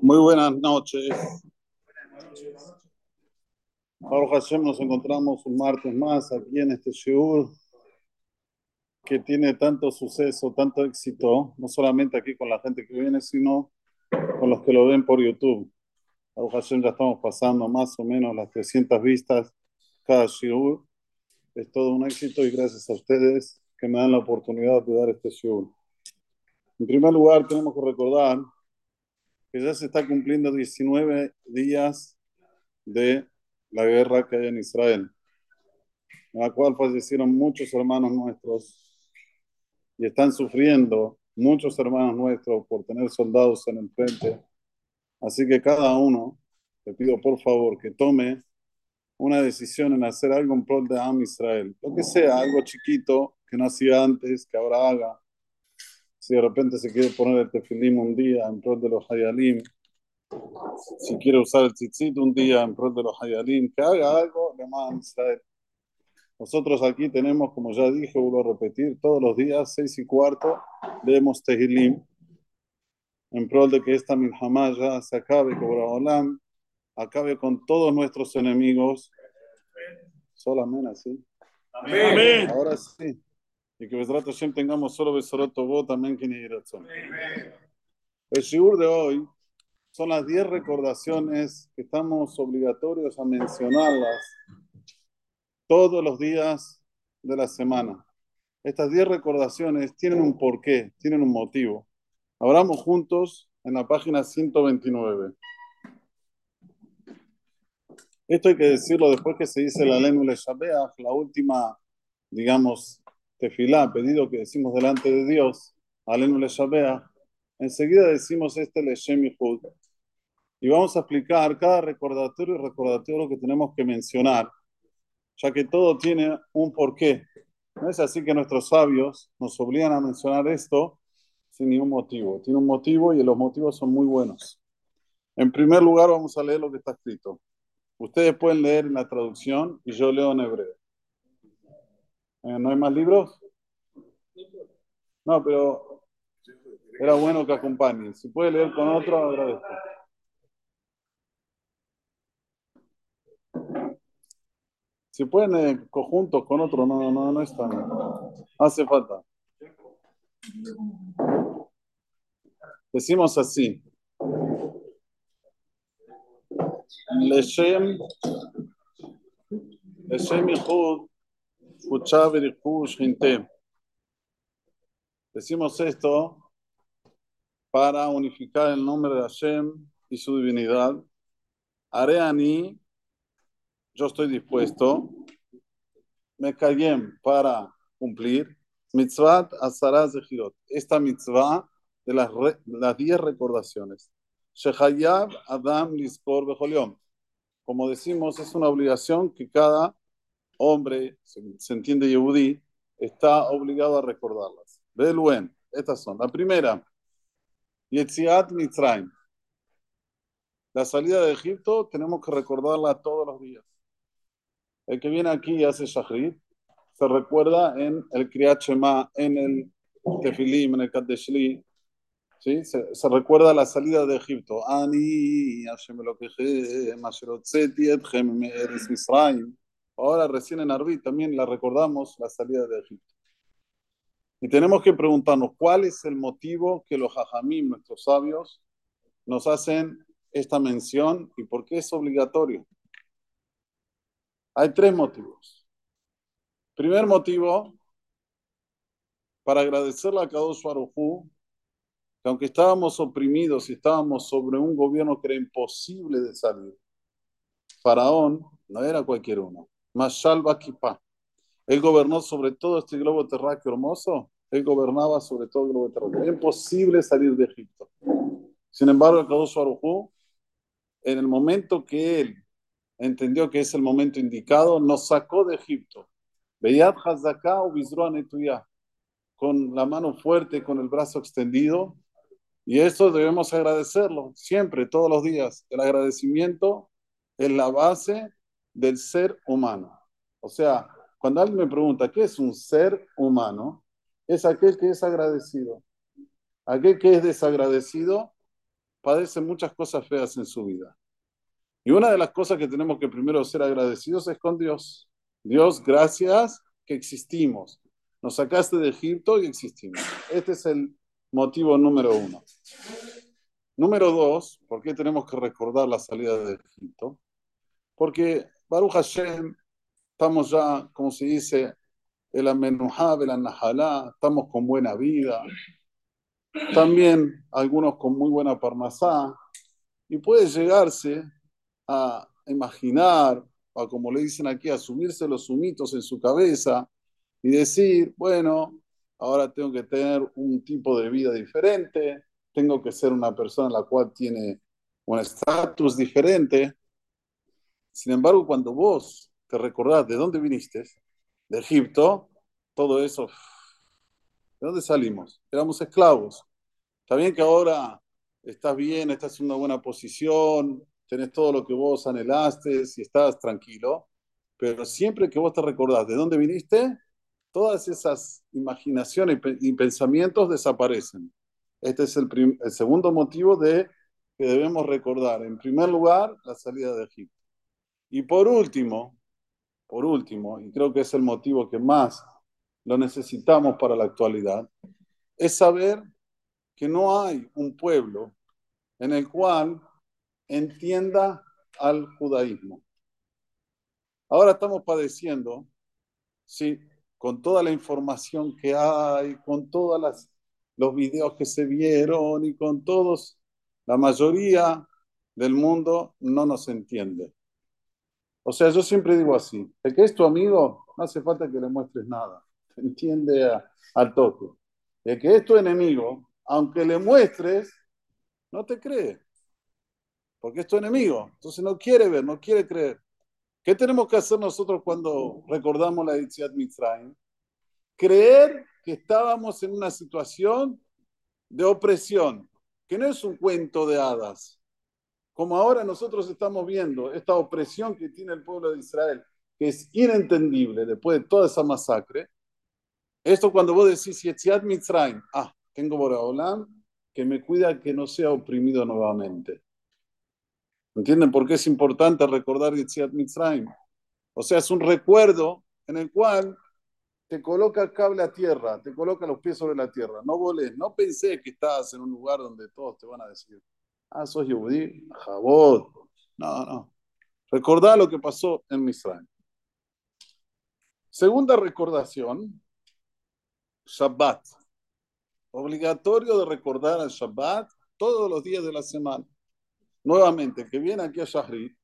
Muy buenas noches. Baruch Hashem, nos encontramos un martes más aquí en este Shiur que tiene tanto suceso, tanto éxito, no solamente aquí con la gente que viene, sino con los que lo ven por YouTube. Baruch Hashem, ya estamos pasando más o menos las 300 vistas cada Shiur. Es todo un éxito y gracias a ustedes que me dan la oportunidad de dar este Shiur. En primer lugar, tenemos que recordar que ya se está cumpliendo 19 días de la guerra que hay en Israel, en la cual fallecieron muchos hermanos nuestros y están sufriendo muchos hermanos nuestros por tener soldados en el frente. Así que cada uno, le pido por favor que tome una decisión en hacer algo en pro de Am Israel, lo que sea, algo chiquito que no hacía antes, que ahora haga. Si de repente se quiere poner el tefilim un día en pro de los hayalim, si quiere usar el tzitzit un día en pro de los hayalim, que haga algo Am Israel. Nosotros aquí tenemos, como ya dije, vuelvo a repetir, todos los días, seis y cuarto, leemos Tehilim, en pro de que esta milhamá ya se acabe con Olam, acabe con todos nuestros enemigos. Solamente así. Amén. Ahora sí. Y que Besrat Hashem tengamos solo Besorot Tobot, ni El shiur de hoy son las 10 recordaciones que estamos obligatorios a mencionarlas todos los días de la semana. Estas 10 recordaciones tienen un porqué, tienen un motivo. Abramos juntos en la página 129. Esto hay que decirlo después que se dice la lengua de Shabeach, la última, digamos, tefilá, pedido que decimos delante de Dios, Alenu le. Enseguida decimos este Leshem Yehud. Y vamos a explicar cada recordatorio y recordatorio que tenemos que mencionar, ya que todo tiene un porqué. No es así que nuestros sabios nos obligan a mencionar esto sin ningún motivo. Tiene un motivo y los motivos son muy buenos. En primer lugar, vamos a leer lo que está escrito. Ustedes pueden leer en la traducción y yo leo en hebreo. Eh, ¿No hay más libros? No, pero era bueno que acompañe. Si puede leer con otro, agradezco. Si pueden eh, conjuntos con otro, no, no, no es tan. Hace falta. Decimos así. Leshem, Leshem Yehud, Decimos esto para unificar el nombre de Hashem y su divinidad. Haré a mí, yo estoy dispuesto, me callem para cumplir, mitzvah azaraz de Girot, esta mitzvah de las, las diez recordaciones. Shehayab Adam Lispor Bejoliom. Como decimos, es una obligación que cada hombre, se, se entiende Yehudi, está obligado a recordarlas. Beluen, estas son. La primera, Yetziat Mitzrayim. La salida de Egipto tenemos que recordarla todos los días. El que viene aquí y hace Shahrid, se recuerda en el Kriyat Shema, en el Tefilim, en el Kadeshli, ¿sí? Se, se, recuerda la salida de Egipto. Ani, Hashem lo que Ahora recién en Arbit también la recordamos la salida de Egipto. Y tenemos que preguntarnos cuál es el motivo que los hajamim, nuestros sabios, nos hacen esta mención y por qué es obligatorio. Hay tres motivos. Primer motivo, para agradecerle a Kadosh Baruj que aunque estábamos oprimidos y estábamos sobre un gobierno que era imposible de salir, Faraón no era cualquier uno, Mashal Bakipá. Él gobernó sobre todo este globo terráqueo hermoso, él gobernaba sobre todo el globo terráqueo. Imposible salir de Egipto. Sin embargo, el Kadosh Baruj en el momento que él entendió que es el momento indicado, nos sacó de Egipto. Beyat Hazaká o con la mano fuerte, con el brazo extendido, y esto debemos agradecerlo siempre, todos los días. El agradecimiento es la base del ser humano. O sea, cuando alguien me pregunta qué es un ser humano, es aquel que es agradecido. Aquel que es desagradecido padece muchas cosas feas en su vida. Y una de las cosas que tenemos que primero ser agradecidos es con Dios. Dios, gracias que existimos. Nos sacaste de Egipto y existimos. Este es el motivo número uno. Número dos, ¿por qué tenemos que recordar la salida de Egipto? Porque Baruch Hashem, estamos ya, como se dice, el amenujá, el nahalá, estamos con buena vida. También algunos con muy buena parnasá. Y puede llegarse a imaginar, o como le dicen aquí, a subirse los sumitos en su cabeza y decir, bueno, ahora tengo que tener un tipo de vida diferente, tengo que ser una persona la cual tiene un estatus diferente. Sin embargo, cuando vos te recordás de dónde viniste, de Egipto, todo eso, ¿de dónde salimos? Éramos esclavos. Está bien que ahora estás bien, estás en una buena posición, tenés todo lo que vos anhelaste y estás tranquilo, pero siempre que vos te recordás de dónde viniste, todas esas imaginaciones y pensamientos desaparecen. Este es el, el, segundo motivo de que debemos recordar. En primer lugar, la salida de Egipto. Y por último, por último, y creo que es el motivo que más lo necesitamos para la actualidad, es saber que no hay un pueblo en el cual entienda al judaísmo. Ahora estamos padeciendo, sí, con toda la información que hay, con todos los videos que se vieron y con todos, la mayoría del mundo no nos entiende. O sea, yo siempre digo así, el que es tu amigo, no hace falta que le muestres nada, te entiende al toque. El que es tu enemigo, aunque le muestres, no te cree, porque es tu enemigo, entonces no quiere ver, no quiere creer. ¿Qué tenemos que hacer nosotros cuando recordamos la Yitziat Mitzrayim? Creer que estábamos en una situación de opresión, que no es un cuento de hadas. Como ahora nosotros estamos viendo esta opresión que tiene el pueblo de Israel, que es inentendible después de toda esa masacre. Esto cuando vos decís Yitziat Mitzrayim, ah, tengo Boraholam que me cuida que no sea oprimido nuevamente. ¿Entienden por qué es importante recordar Yitziat Mitzrayim? O sea, es un recuerdo en el cual te coloca el cable a tierra, te coloca los pies sobre la tierra. No voles, no pensé que estás en un lugar donde todos te van a decir, ah, sos Jabot. No, no. Recordá lo que pasó en Mitzrayim. Segunda recordación, Shabbat. Obligatorio de recordar el Shabbat todos los días de la semana nuevamente, que viene aquí a Shahri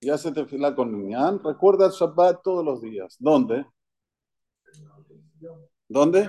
y hace tefilá con Minyan, recuerda el Shabbat todos los días. ¿Dónde? ¿Dónde?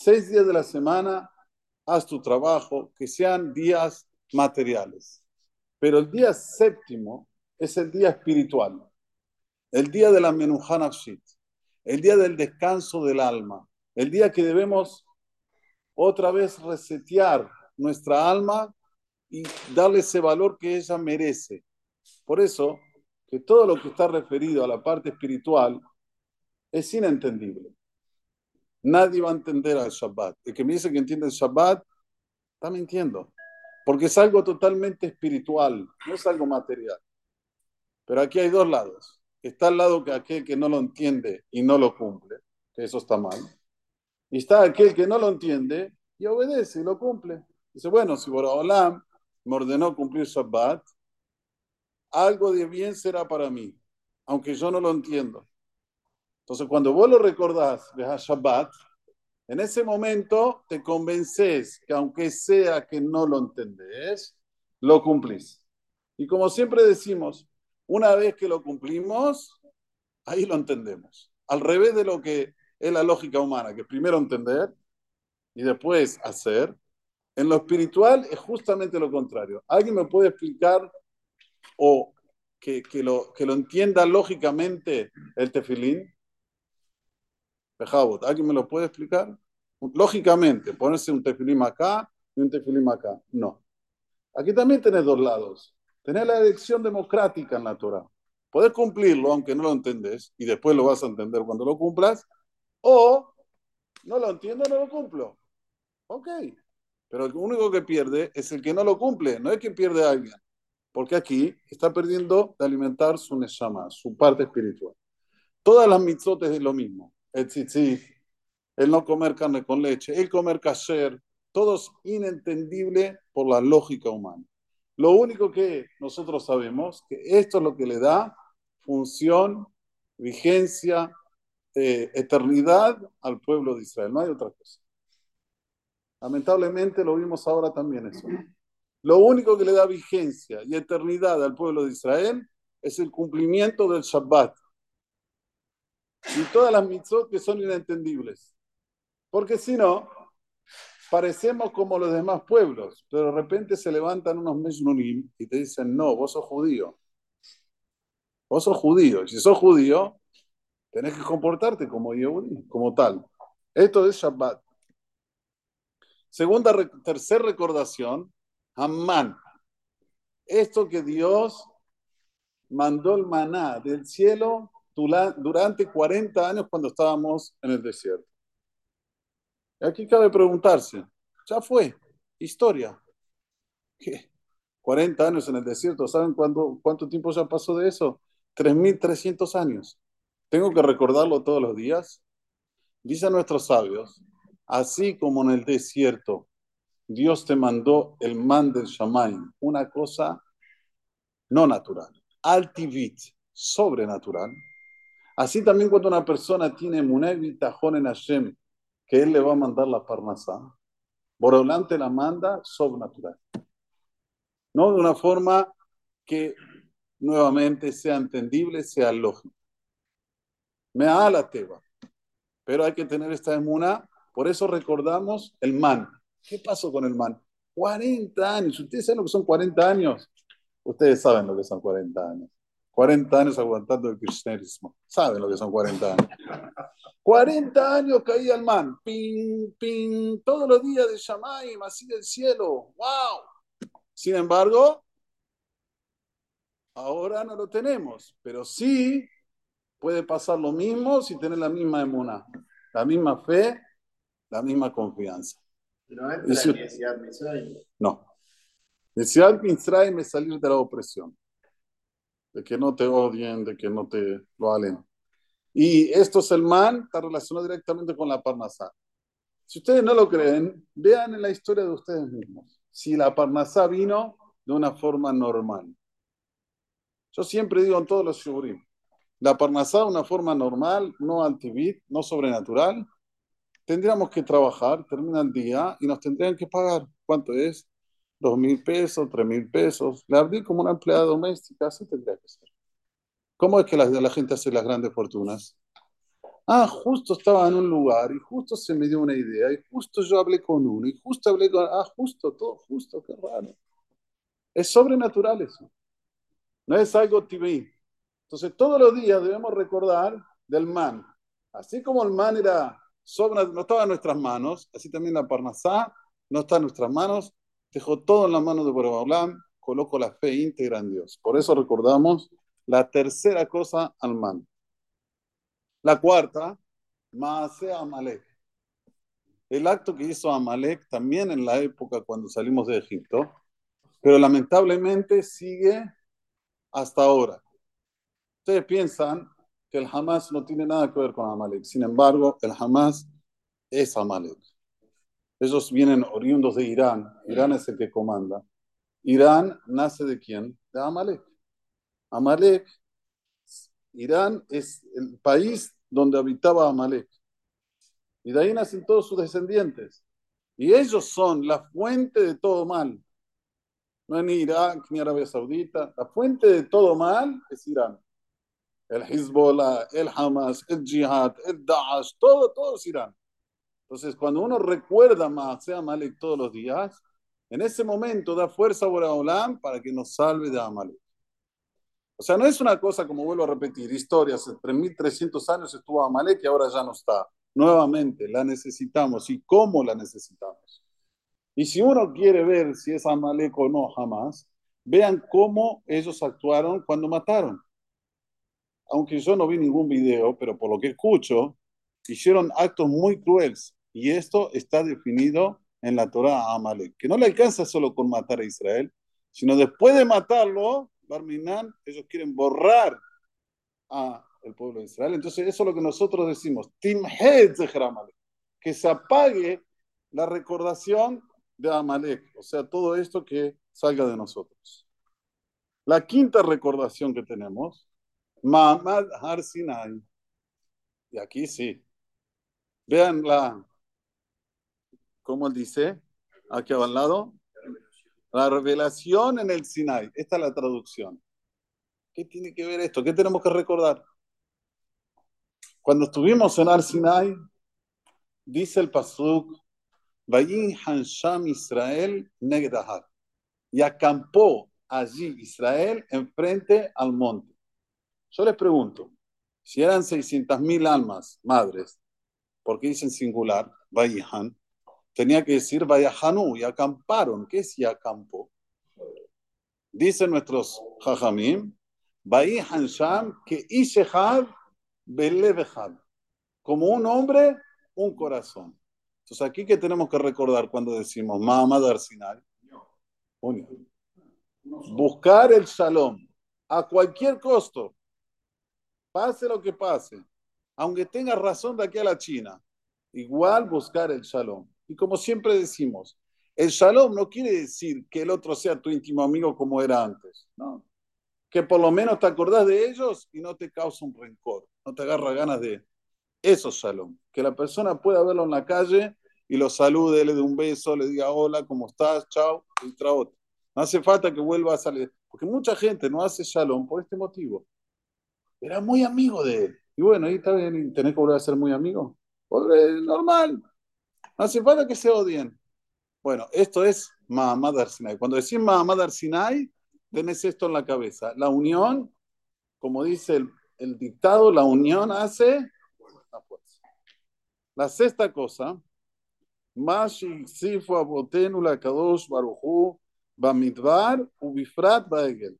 Seis días de la semana, haz tu trabajo, que sean días materiales. Pero el día séptimo es el día espiritual, el día de la Menuhanashit, el día del descanso del alma, el día que debemos otra vez resetear nuestra alma y darle ese valor que ella merece. Por eso, que todo lo que está referido a la parte espiritual es inentendible. Nadie va a entender al Shabbat. El que me dice que entiende el Shabbat está mintiendo, porque es algo totalmente espiritual, no es algo material. Pero aquí hay dos lados. Está al lado que aquel que no lo entiende y no lo cumple, que eso está mal. Y está aquel que no lo entiende y obedece y lo cumple. Dice, bueno, si Boraholam me ordenó cumplir Shabbat, algo de bien será para mí, aunque yo no lo entiendo. Entonces, cuando vos lo recordás, a Shabbat, en ese momento te convences que aunque sea que no lo entendés, lo cumplís. Y como siempre decimos, una vez que lo cumplimos, ahí lo entendemos. Al revés de lo que es la lógica humana, que primero entender y después hacer, en lo espiritual es justamente lo contrario. ¿Alguien me puede explicar o que, que, lo, que lo entienda lógicamente el tefilín? ¿Alguien me lo puede explicar? Lógicamente, ponerse un tefilín acá y un tefilín acá. No. Aquí también tenés dos lados. Tenés la elección democrática en la Torah. Podés cumplirlo, aunque no lo entendés, y después lo vas a entender cuando lo cumplas, o no lo entiendo, no lo cumplo. Ok. Pero el único que pierde es el que no lo cumple, no es que pierde a alguien. Porque aquí está perdiendo de alimentar su neshama, su parte espiritual. Todas las mitzvot es lo mismo. El no comer carne con leche, el comer kasher, todo es inentendible por la lógica humana. Lo único que nosotros sabemos que esto es lo que le da función, vigencia, eh, eternidad al pueblo de Israel. No hay otra cosa. Lamentablemente lo vimos ahora también eso. Lo único que le da vigencia y eternidad al pueblo de Israel es el cumplimiento del Shabbat. Y todas las mitzvot que son inentendibles. Porque si no, parecemos como los demás pueblos, pero de repente se levantan unos Meshnunim y te dicen, no, vos sos judío. Vos sos judío. Si sos judío, tenés que comportarte como Yehudi, como tal. Esto es Shabbat. Segunda, tercera recordación, Amán. Esto que Dios mandó el maná del cielo durante 40 años cuando estábamos en el desierto. Y aquí cabe preguntarse, ya fue, historia. ¿Qué? 40 años en el desierto, ¿saben cuánto, cuánto tiempo ya pasó de eso? 3.300 años. ¿Tengo que recordarlo todos los días? Dicen nuestros sabios Así como en el desierto Dios te mandó el man del Shamaim, una cosa no natural, altivit, sobrenatural. Así también cuando una persona tiene munay tajón en Hashem, que él le va a mandar la parnasá, Borolante la manda sobrenatural. No de una forma que nuevamente sea entendible, sea lógica. Me da la teba. Pero hay que tener esta emuna por eso recordamos el man. ¿Qué pasó con el man? 40 años. ¿Ustedes saben lo que son 40 años? Ustedes saben lo que son 40 años. 40 años aguantando el kirchnerismo. Saben lo que son 40 años. 40 años caía el man. Ping, ping. Todos los días de Shamaim, así del cielo. ¡Wow! Sin embargo, ahora no lo tenemos. Pero sí puede pasar lo mismo si tiene la misma emuna, la misma fe la misma confianza. ¿No entra en No. Necesidad Mitzrayim es salir de la opresión, de que no te odien, de que no te lo alen. Y esto es el man, está relacionado directamente con la Parnasá. Si ustedes no lo creen, vean en la historia de ustedes mismos. Si la Parnasá vino de una forma normal. Yo siempre digo en todos los shurim, la Parnasá de una forma normal, no antivit, no sobrenatural, tendríamos que trabajar, termina el día y nos tendrían que pagar. ¿Cuánto es? Dos mil pesos, tres mil pesos. Le abrí como una empleada doméstica, así tendría que ser. ¿Cómo es que la, la gente hace las grandes fortunas? Ah, justo estaba en un lugar y justo se me dio una idea y justo yo hablé con uno y justo hablé con... Ah, justo, todo justo, qué raro. Es sobrenatural eso. No es algo tibí. Entonces todos los días debemos recordar del man. Así como el man era no estaba en nuestras manos, así también la Parnasá no está en nuestras manos, dejó todo en las manos de Boreolam, coloco la fe íntegra en Dios. Por eso recordamos la tercera cosa al man. La cuarta, Maase Amalek. El acto que hizo Amalek también en la época cuando salimos de Egipto, pero lamentablemente sigue hasta ahora. Ustedes piensan que el Hamas no tiene nada que ver con Amalek. Sin embargo, el Hamas es Amalek. Ellos vienen oriundos de Irán. Irán es el que comanda. Irán nace de quién? De Amalek. Amalek, Irán es el país donde habitaba Amalek. Y de ahí nacen todos sus descendientes. Y ellos son la fuente de todo mal. No es ni Irán ni Arabia Saudita. La fuente de todo mal es Irán el Hezbollah, el Hamas, el Jihad, el Daesh, todo, todo es Irán. Entonces, cuando uno recuerda más, sea Amalek todos los días, en ese momento da fuerza a Boraholam para que nos salve de Amalek. O sea, no es una cosa, como vuelvo a repetir, historia, hace 3.300 años estuvo Amalek y ahora ya no está. Nuevamente, la necesitamos. ¿Y cómo la necesitamos? Y si uno quiere ver si es Amalek o no jamás, vean cómo ellos actuaron cuando mataron. Aunque yo no vi ningún video, pero por lo que escucho, hicieron actos muy crueles. Y esto está definido en la Torah a Amalek, que no le alcanza solo con matar a Israel, sino después de matarlo, Barminan, ellos quieren borrar a el pueblo de Israel. Entonces, eso es lo que nosotros decimos, que se apague la recordación de Amalek, o sea, todo esto que salga de nosotros. La quinta recordación que tenemos, Mahamad Har Sinai. Y aquí sí. Vean la, ¿cómo dice? Aquí al lado. La revelación en el Sinai. Esta es la traducción. ¿Qué tiene que ver esto? ¿Qué tenemos que recordar? Cuando estuvimos en Ar Sinai, dice el Pasuk, Vayin Hansham Israel Negdahar. Y acampó allí Israel enfrente al monte. Yo les pregunto, si eran 600.000 almas, madres, ¿por qué dicen singular? Vayihan tenía que decir Vayahanu y acamparon. ¿Qué es y acampó? Dicen nuestros Jajamim, Vayihan Sham, que Ishehad Belevehad. Como un hombre, un corazón. Entonces, aquí que tenemos que recordar cuando decimos Mahamad Arsinal, buscar el shalom a cualquier costo, pase lo que pase, aunque tenga razón de aquí a la China, igual buscar el shalom. Y como siempre decimos, el shalom no quiere decir que el otro sea tu íntimo amigo como era antes, ¿no? Que por lo menos te acordás de ellos y no te causa un rencor, no te agarra ganas de eso shalom. Que la persona pueda verlo en la calle y lo salude, le dé un beso, le diga hola, ¿cómo estás? Chao, y otro. No hace falta que vuelva a salir, porque mucha gente no hace shalom por este motivo. Era muy amigo de él. Y bueno, ahí está bien, tenés que volver a ser muy amigo. Normal, no hace falta que se odien. Bueno, esto es Mahamad Arsinai. Cuando decís Mahamad Arsinai, tenés esto en la cabeza. La unión, como dice el, dictado, la unión hace la fuerza. La sexta cosa, Sifu Bamidbar Ubifrat Baegel.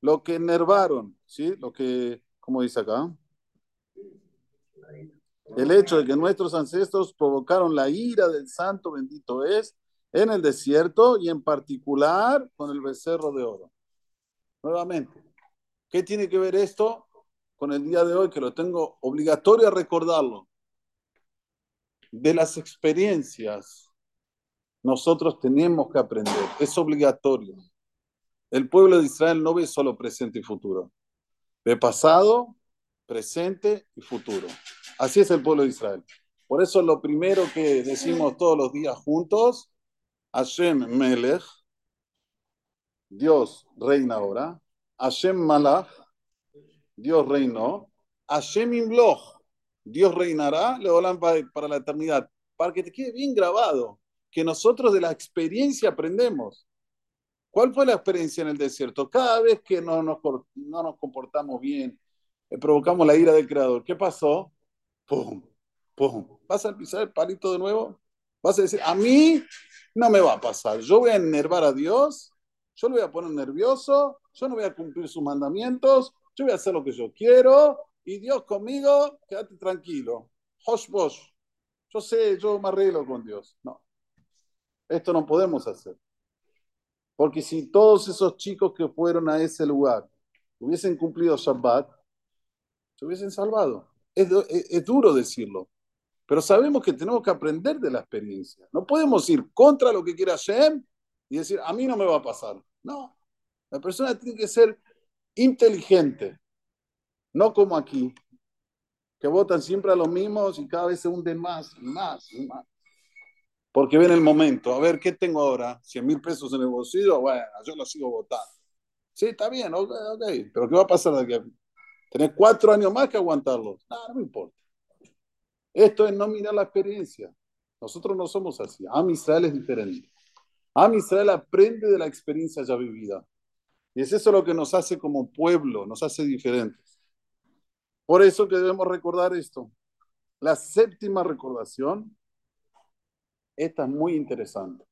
Lo que enervaron, ¿sí? Lo que, ¿cómo dice acá? El hecho de que nuestros ancestros provocaron la ira del santo bendito es en el desierto y en particular con el becerro de oro. Nuevamente, ¿qué tiene que ver esto con el día de hoy que lo tengo obligatorio a recordarlo? De las experiencias nosotros tenemos que aprender, es obligatorio. El pueblo de Israel no ve solo presente y futuro, ve pasado, presente y futuro. Así es el pueblo de Israel. Por eso lo primero que decimos todos los días juntos, Hashem Melech, Dios reina ahora, Hashem Malach, Dios reinó, Hashem Imloch, Dios reinará, le para la eternidad, para que te quede bien grabado, que nosotros de la experiencia aprendemos. ¿Cuál fue la experiencia en el desierto? Cada vez que no nos, no nos comportamos bien, eh, provocamos la ira del Creador, ¿qué pasó? ¡Pum! ¡Pum! ¿Vas a pisar el palito de nuevo? Vas a decir, a mí no me va a pasar. Yo voy a enervar a Dios, yo lo voy a poner nervioso, yo no voy a cumplir sus mandamientos, yo voy a hacer lo que yo quiero y Dios conmigo, quédate tranquilo. Hosh bosh. Yo sé, yo me arreglo con Dios. No. Esto no podemos hacer. Porque si todos esos chicos que fueron a ese lugar hubiesen cumplido Shabbat, se hubiesen salvado. Es, duro decirlo, pero sabemos que tenemos que aprender de la experiencia. No podemos ir contra lo que quiera Hashem y decir, a mí no me va a pasar. No, la persona tiene que ser inteligente, no como aquí, que votan siempre a los mismos y cada vez se hunden más y más y más. Porque ven el momento, a ver, ¿qué tengo ahora? 100 mil pesos en el bolsillo, bueno, yo lo sigo votando. Sí, está bien, ok, ok, pero ¿qué va a pasar de aquí a Tenés cuatro años más que aguantarlo. No, no me importa. Esto es no mirar la experiencia. Nosotros no somos así. Am Israel es diferente. Am Israel aprende de la experiencia ya vivida. Y es eso lo que nos hace como pueblo, nos hace diferentes. Por eso que debemos recordar esto. La séptima recordación, esta es muy interesante.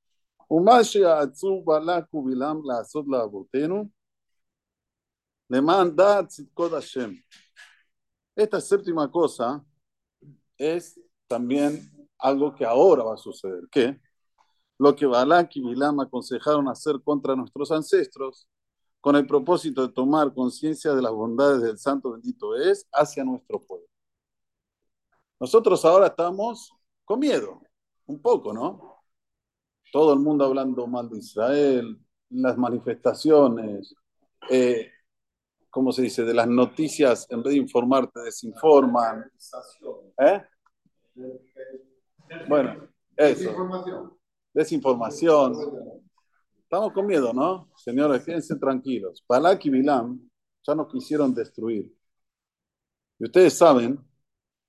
Esta séptima cosa es también algo que ahora va a suceder. ¿Qué? Lo que Balak y Bilam aconsejaron hacer contra nuestros ancestros, con el propósito de tomar conciencia de las bondades del Santo bendito es hacia nuestro pueblo. Nosotros ahora estamos con miedo, un poco, ¿no? Todo el mundo hablando mal de Israel, las manifestaciones, eh, ¿cómo se dice? De las noticias, en vez de informarte, desinforman. ¿Eh? Bueno, eso. Desinformación. Desinformación. Estamos con miedo, ¿no? Señores, quédense tranquilos. Balak y Bilam ya nos quisieron destruir. Y ustedes saben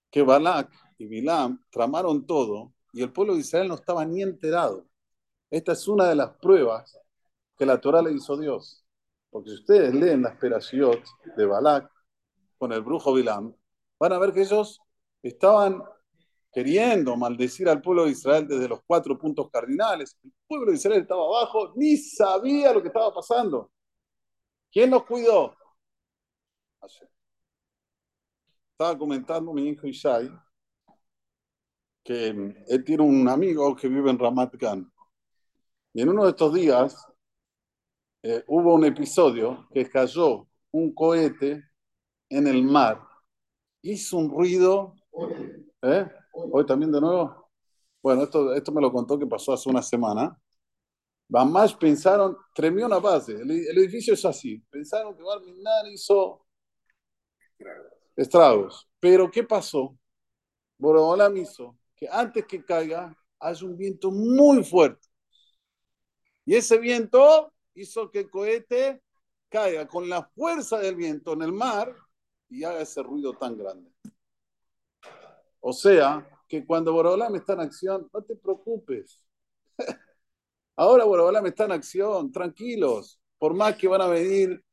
que Balak y Bilam tramaron todo y el pueblo de Israel no estaba ni enterado. Esta es una de las pruebas que la Torah le hizo Dios. Porque si ustedes leen la esperación de Balak con el brujo Bilam, van a ver que ellos estaban queriendo maldecir al pueblo de Israel desde los cuatro puntos cardinales. El pueblo de Israel estaba abajo, ni sabía lo que estaba pasando. ¿Quién nos cuidó? Estaba comentando mi hijo Ishai que él tiene un amigo que vive en Ramat Gan. Y en uno de estos días eh, hubo un episodio que cayó un cohete en el mar. Hizo un ruido. ¿eh? Hoy también de nuevo. Bueno, esto, esto me lo contó que pasó hace una semana. más pensaron, tremió una base. El, edificio es así. Pensaron que Barminan hizo estragos. Pero ¿qué pasó? Borobolam hizo que antes que caiga haya un viento muy fuerte. Y ese viento hizo que el cohete caiga con la fuerza del viento en el mar y haga ese ruido tan grande. O sea, que cuando Borobolam está en acción, no te preocupes. Ahora Borobolam está en acción, tranquilos. Por más que van a venir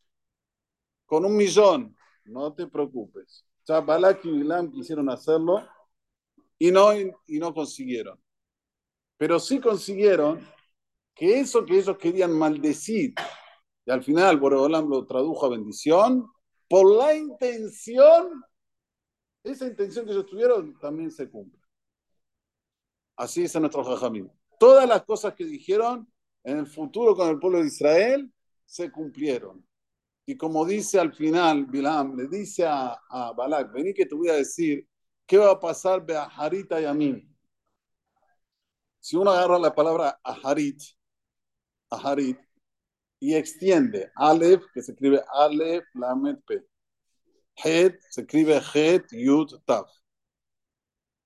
con un millón, no te preocupes. Ya Balak y Bilam quisieron hacerlo y no, y no consiguieron. Pero sí consiguieron que eso que ellos querían maldecir, y al final Borobolam lo tradujo a bendición, por la intención esa intención que ellos tuvieron también se cumple. Así es nuestro Jajamín. Todas las cosas que dijeron en el futuro con el pueblo de Israel se cumplieron. Y como dice al final Bilam, le dice a, a Balak, vení que te voy a decir qué va a pasar de Aharit y a mí. Si uno agarra la palabra Aharit, Aharit, y extiende Aleph, que se escribe Aleph, Lamed, P. Het se escribe Het Yud Tav.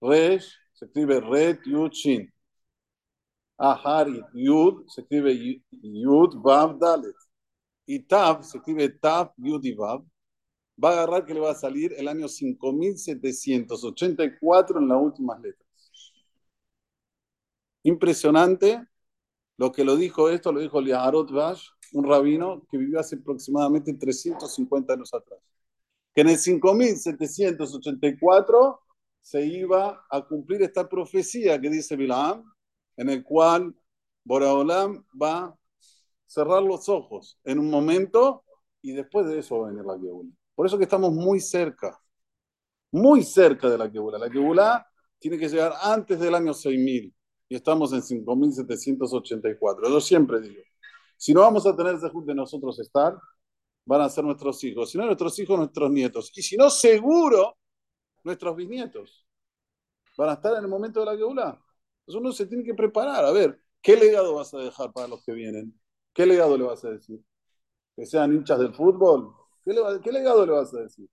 Resh se escribe Red Yud Shin. Aharit Yud se escribe Yud Vav Dalet. Y Tav se escribe Tav Yud y. Va a agarrar que le va a salir el año 5784 en las últimas letras. Impresionante lo que lo dijo esto, lo dijo Liaharot Vash, un rabino que vivió hace aproximadamente 350 años atrás que en el 5784 se iba a cumplir esta profecía que dice Bilam, en el cual Boraholam va a cerrar los ojos en un momento y después de eso va a venir la Gebula. Por eso que estamos muy cerca, muy cerca de la Gebula. La Gebula tiene que llegar antes del año 6000 y estamos en 5784. Yo siempre digo, si no vamos a tener de nosotros estar, van a ser nuestros hijos, si no nuestros hijos, nuestros nietos, y si no, seguro, nuestros bisnietos van a estar en el momento de la Geulá. Entonces uno se tiene que preparar, a ver, ¿qué legado vas a dejar para los que vienen? ¿Qué legado le vas a decir? ¿Que sean hinchas del fútbol? ¿Qué, qué legado le vas a decir?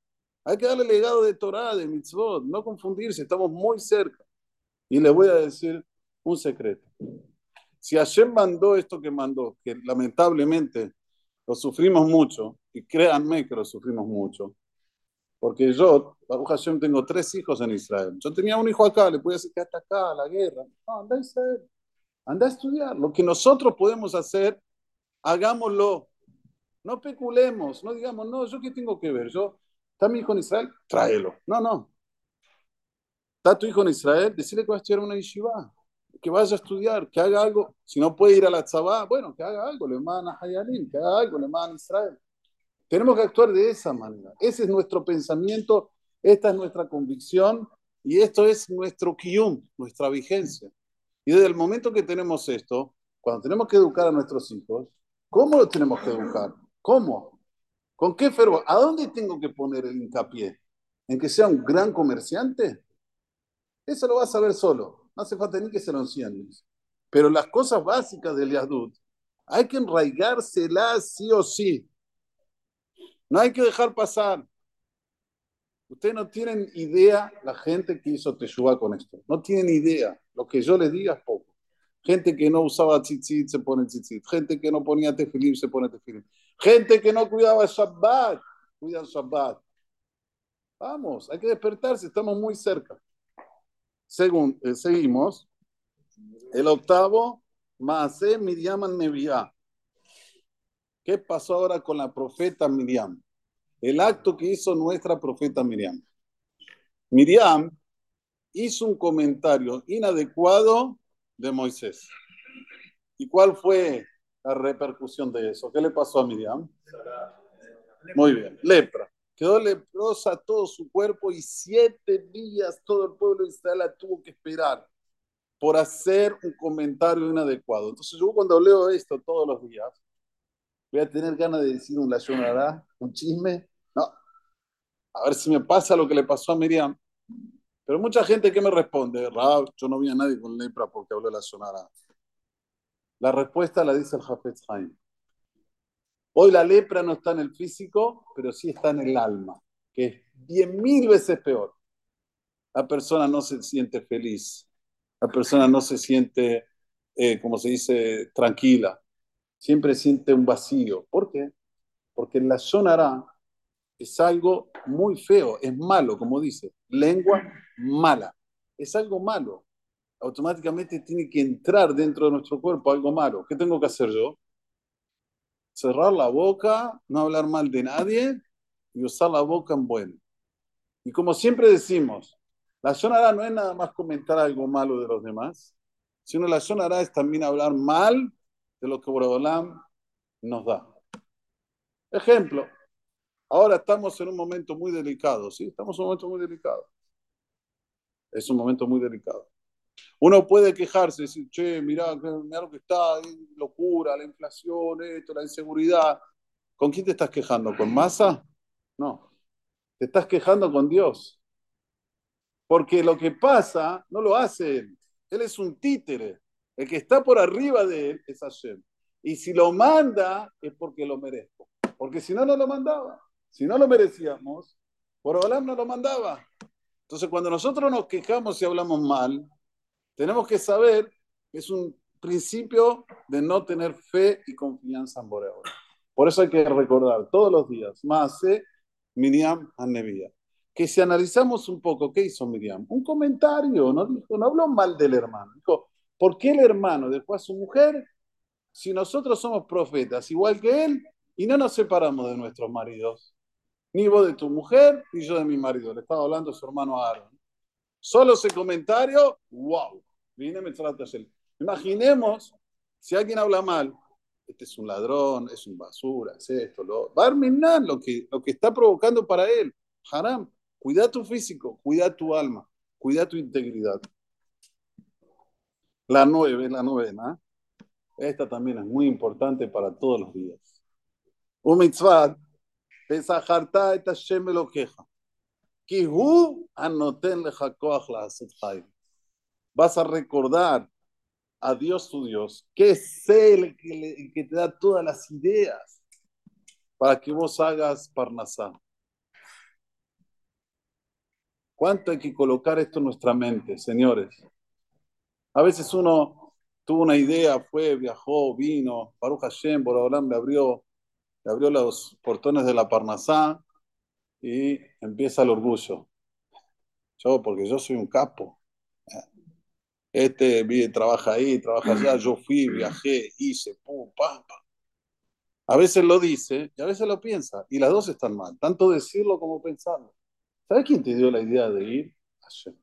Hay que darle legado de Torah, de mitzvot, no confundirse, estamos muy cerca. Y les voy a decir un secreto. Si Hashem mandó esto que mandó, que lamentablemente lo sufrimos mucho, y créanme que lo sufrimos mucho. Porque yo, Baruch Hashem, tengo tres hijos en Israel. Yo tenía un hijo acá, le podía decir que hasta acá, la guerra. No, anda a Israel. Anda a estudiar. Lo que nosotros podemos hacer, hagámoslo. No peculemos, no digamos, no, yo qué tengo que ver. Yo, ¿está mi hijo en Israel? Tráelo. No, no. ¿Está tu hijo en Israel? Decirle que va a estudiar una yeshiva. Que vaya a estudiar, que haga algo. Si no puede ir a la tzabá, bueno, que haga algo. Le manda a Hayalim, que haga algo, le manda a Israel. Tenemos que actuar de esa manera. Ese es nuestro pensamiento, esta es nuestra convicción y esto es nuestro kiyum, nuestra vigencia. Y desde el momento que tenemos esto, cuando tenemos que educar a nuestros hijos, ¿cómo los tenemos que educar? ¿Cómo? ¿Con qué fervor? ¿A dónde tengo que poner el hincapié? ¿En que sea un gran comerciante? Eso lo vas a ver solo. No hace falta ni que se lo enciendes. Pero las cosas básicas del Yadut, hay que enraigárselas sí o sí. No hay que dejar pasar. Ustedes no tienen idea la gente que hizo Teshuvah con esto. No tienen idea. Lo que yo les diga es poco. Gente que no usaba tzitzit se pone tzitzit. Gente que no ponía tefilim se pone tefilim. Gente que no cuidaba Shabbat, cuida Shabbat. Vamos, hay que despertarse, estamos muy cerca. Según, eh, seguimos. El octavo, Maase Miriam Neviah. ¿Qué pasó ahora con la profeta Miriam? El acto que hizo nuestra profeta Miriam. Miriam hizo un comentario inadecuado de Moisés. ¿Y cuál fue la repercusión de eso? ¿Qué le pasó a Miriam? Muy bien, lepra. Quedó leprosa todo su cuerpo y siete días todo el pueblo de Israel la tuvo que esperar por hacer un comentario inadecuado. Entonces yo cuando leo esto todos los días, voy a tener ganas de decir un layonará, un chisme. No. A ver si me pasa lo que le pasó a Miriam. Pero mucha gente que me responde, Rab, yo no vi a nadie con lepra porque habló la sonara. La respuesta la dice el Jafetz Haim. Hoy la lepra no está en el físico, pero sí está en el alma, que es diez mil veces peor. La persona no se siente feliz, la persona no se siente, eh, como se dice, tranquila, siempre siente un vacío. ¿Por qué? Porque la sonará es algo muy feo, es malo, como dice, lengua mala, es algo malo. Automáticamente tiene que entrar dentro de nuestro cuerpo algo malo. ¿Qué tengo que hacer yo? Cerrar la boca, no hablar mal de nadie y usar la boca en bueno. Y como siempre decimos, la sonará no es nada más comentar algo malo de los demás, sino la sonará es también hablar mal de lo que Boreolam nos da. Ejemplo, ahora estamos en un momento muy delicado, ¿sí? Estamos en un momento muy delicado. Es un momento muy delicado. Uno puede quejarse, decir, che, mira, mira lo que está, locura, la inflación, esto, la inseguridad. ¿Con quién te estás quejando? ¿Con masa? No. Te estás quejando con Dios. Porque lo que pasa no lo hace Él. Él es un títere. El que está por arriba de él es Hashem. Y si lo manda es porque lo merezco. Porque si no, no lo mandaba. Si no lo merecíamos, por Olam no lo mandaba. Entonces, cuando nosotros nos quejamos y hablamos mal, tenemos que saber que es un principio de no tener fe y confianza en Boreol. Por eso hay que recordar todos los días, más Miriam Annevía. Que si analizamos un poco, ¿qué hizo Miriam? Un comentario, no, dijo, no habló mal del hermano. Dijo, ¿Por qué el hermano dejó a su mujer si nosotros somos profetas igual que él y no nos separamos de nuestros maridos? Ni vos de tu mujer, ni yo de mi marido. Le estaba hablando a su hermano Aaron. Solo ese comentario, wow. Imaginemos si alguien habla mal, este es un ladrón, es un basura, es esto, lo, va a lo que, lo que está provocando para él. Haram, cuida tu físico, cuida tu alma, cuida tu integridad. La nueve, la novena. Esta también es muy importante para todos los días. Un mitzvah, queja. Ki hu anoten lecha koach Vas a recordar a Dios tu Dios, que es Él que, que te da todas las ideas para que vos hagas parnasá. ¿Cuánto hay que colocar esto en nuestra mente, señores? A veces uno tuvo una idea, fue, viajó, vino, Baruch Hashem, Borodolam le abrió, le abrió los portones de la Parnasá y empieza el orgullo. Yo, porque yo soy un capo. Este vive, trabaja ahí, trabaja allá, yo fui, viajé, hice, pum, pam, pam. A veces lo dice y a veces lo piensa, y las dos están mal, tanto decirlo como pensarlo. ¿Sabes quién te dio la idea de ir? Hashem.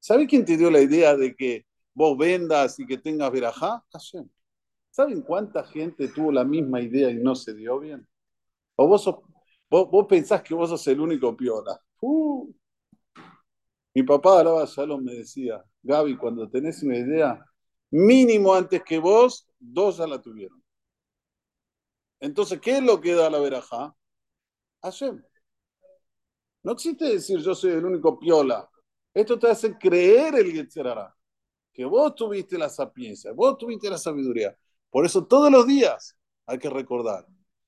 ¿Sabes quién te dio la idea de que vos vendas y que tengas verajá? Hashem. ¿Saben cuánta gente tuvo la misma idea y no se dio bien? ¿O vos, vos, pensás que vos sos el único piola? Uh. Mi papá, Alaba Shalom, me decía, Gaby, cuando tenés una idea, mínimo antes que vos, dos ya la tuvieron. Entonces, ¿qué es lo que da la verajá? Hashem. No existe decir yo soy el único piola. Esto te hace creer el Yetzerara. Que vos tuviste la sapiencia, vos tuviste la sabiduría. Por eso todos los días hay que recordar.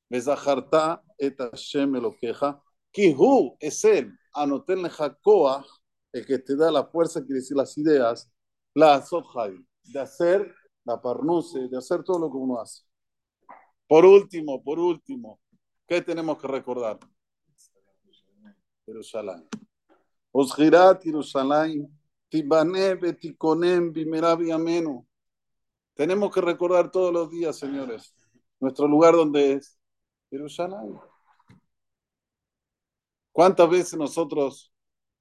Bezaharta et Hashem lo queja. Kihu es él. Anotel Jacoa, el que te da la fuerza, quiere decir las ideas. La De hacer la parnuse, de hacer todo lo que uno hace. Por último, por último, ¿qué tenemos que recordar? Jerusalén. Osgirat Jerusalén, Tibane Betikonem Bimerabi Amenu. Tenemos que recordar todos los días, señores, nuestro lugar donde es Jerusalén. ¿Cuántas veces nosotros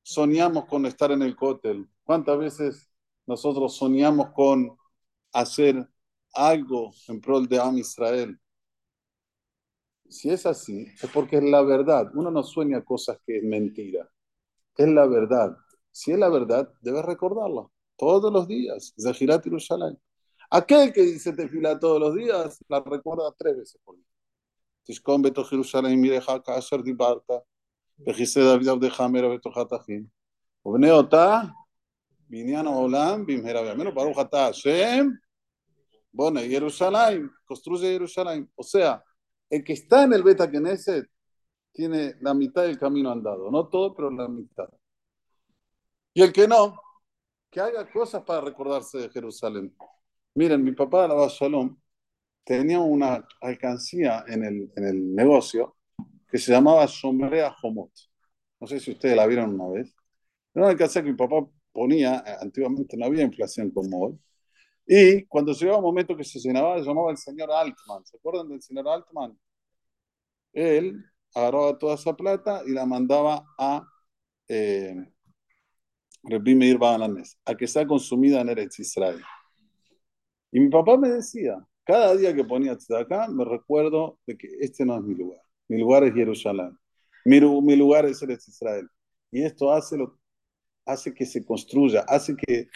soñamos con estar en el cótel? ¿Cuántas veces nosotros soñamos con hacer algo en prol de Am Israel? Si es así, es porque es la verdad. Uno no sueña cosas que es mentira. Es la verdad. Si es la verdad, debes recordarla todos los días. Zahirat Yerushalayim. Aquel que dice tefila todos los días, la recuerda tres veces por día. Dibarta. וכיסא דוד עבדך מרע בתוכת אחים. ובני אותה בעניין העולם במהרה בימינו, ברוך אתה השם, בונה ירושלים, construye Jerusalén. O sea, el que está en el Beta Knesset tiene la mitad del camino andado, no todo, pero la mitad. Y el que no, que haga cosas para recordarse de Jerusalén. Miren, mi papá, la Shalom, tenía una alcancía en el, en el negocio que se llamaba Sombrea Homot. No sé si ustedes la vieron una vez. Era una alcancía que mi papá ponía, eh, antiguamente no había inflación como hoy, y cuando llegaba un momento que se llenaba, llamaba el señor Altman. ¿Se acuerdan del señor Altman? Él agarraba toda esa plata y la mandaba a eh, Meir a que sea consumida en Eretz Israel. Y mi papá me decía, cada día que ponía acá, me recuerdo de que este no es mi lugar. Mi lugar es Jerusalén. Mi, mi lugar es Israel. Y esto hace, lo, hace que se construya, hace que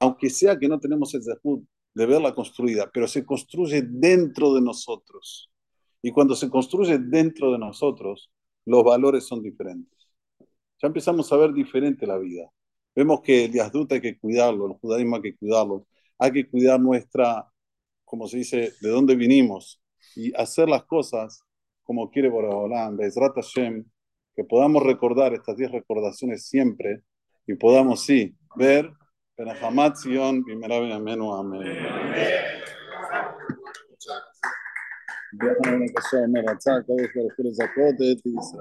aunque sea que no tenemos el zehut de verla construida, pero se construye dentro de nosotros. Y cuando se construye dentro de nosotros, los valores son diferentes. Ya empezamos a ver diferente la vida. Vemos que el Yazdut hay que cuidarlo, el judaísmo hay que cuidarlo, hay que cuidar nuestra, como se dice, de dónde vinimos y hacer las cosas como quiere Boraholam, Bezrat Hashem, que podamos recordar estas 10 recordaciones siempre y podamos, sí, ver Benahamat Sion, Bimera Benamenu, Amén. Muchas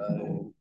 gracias.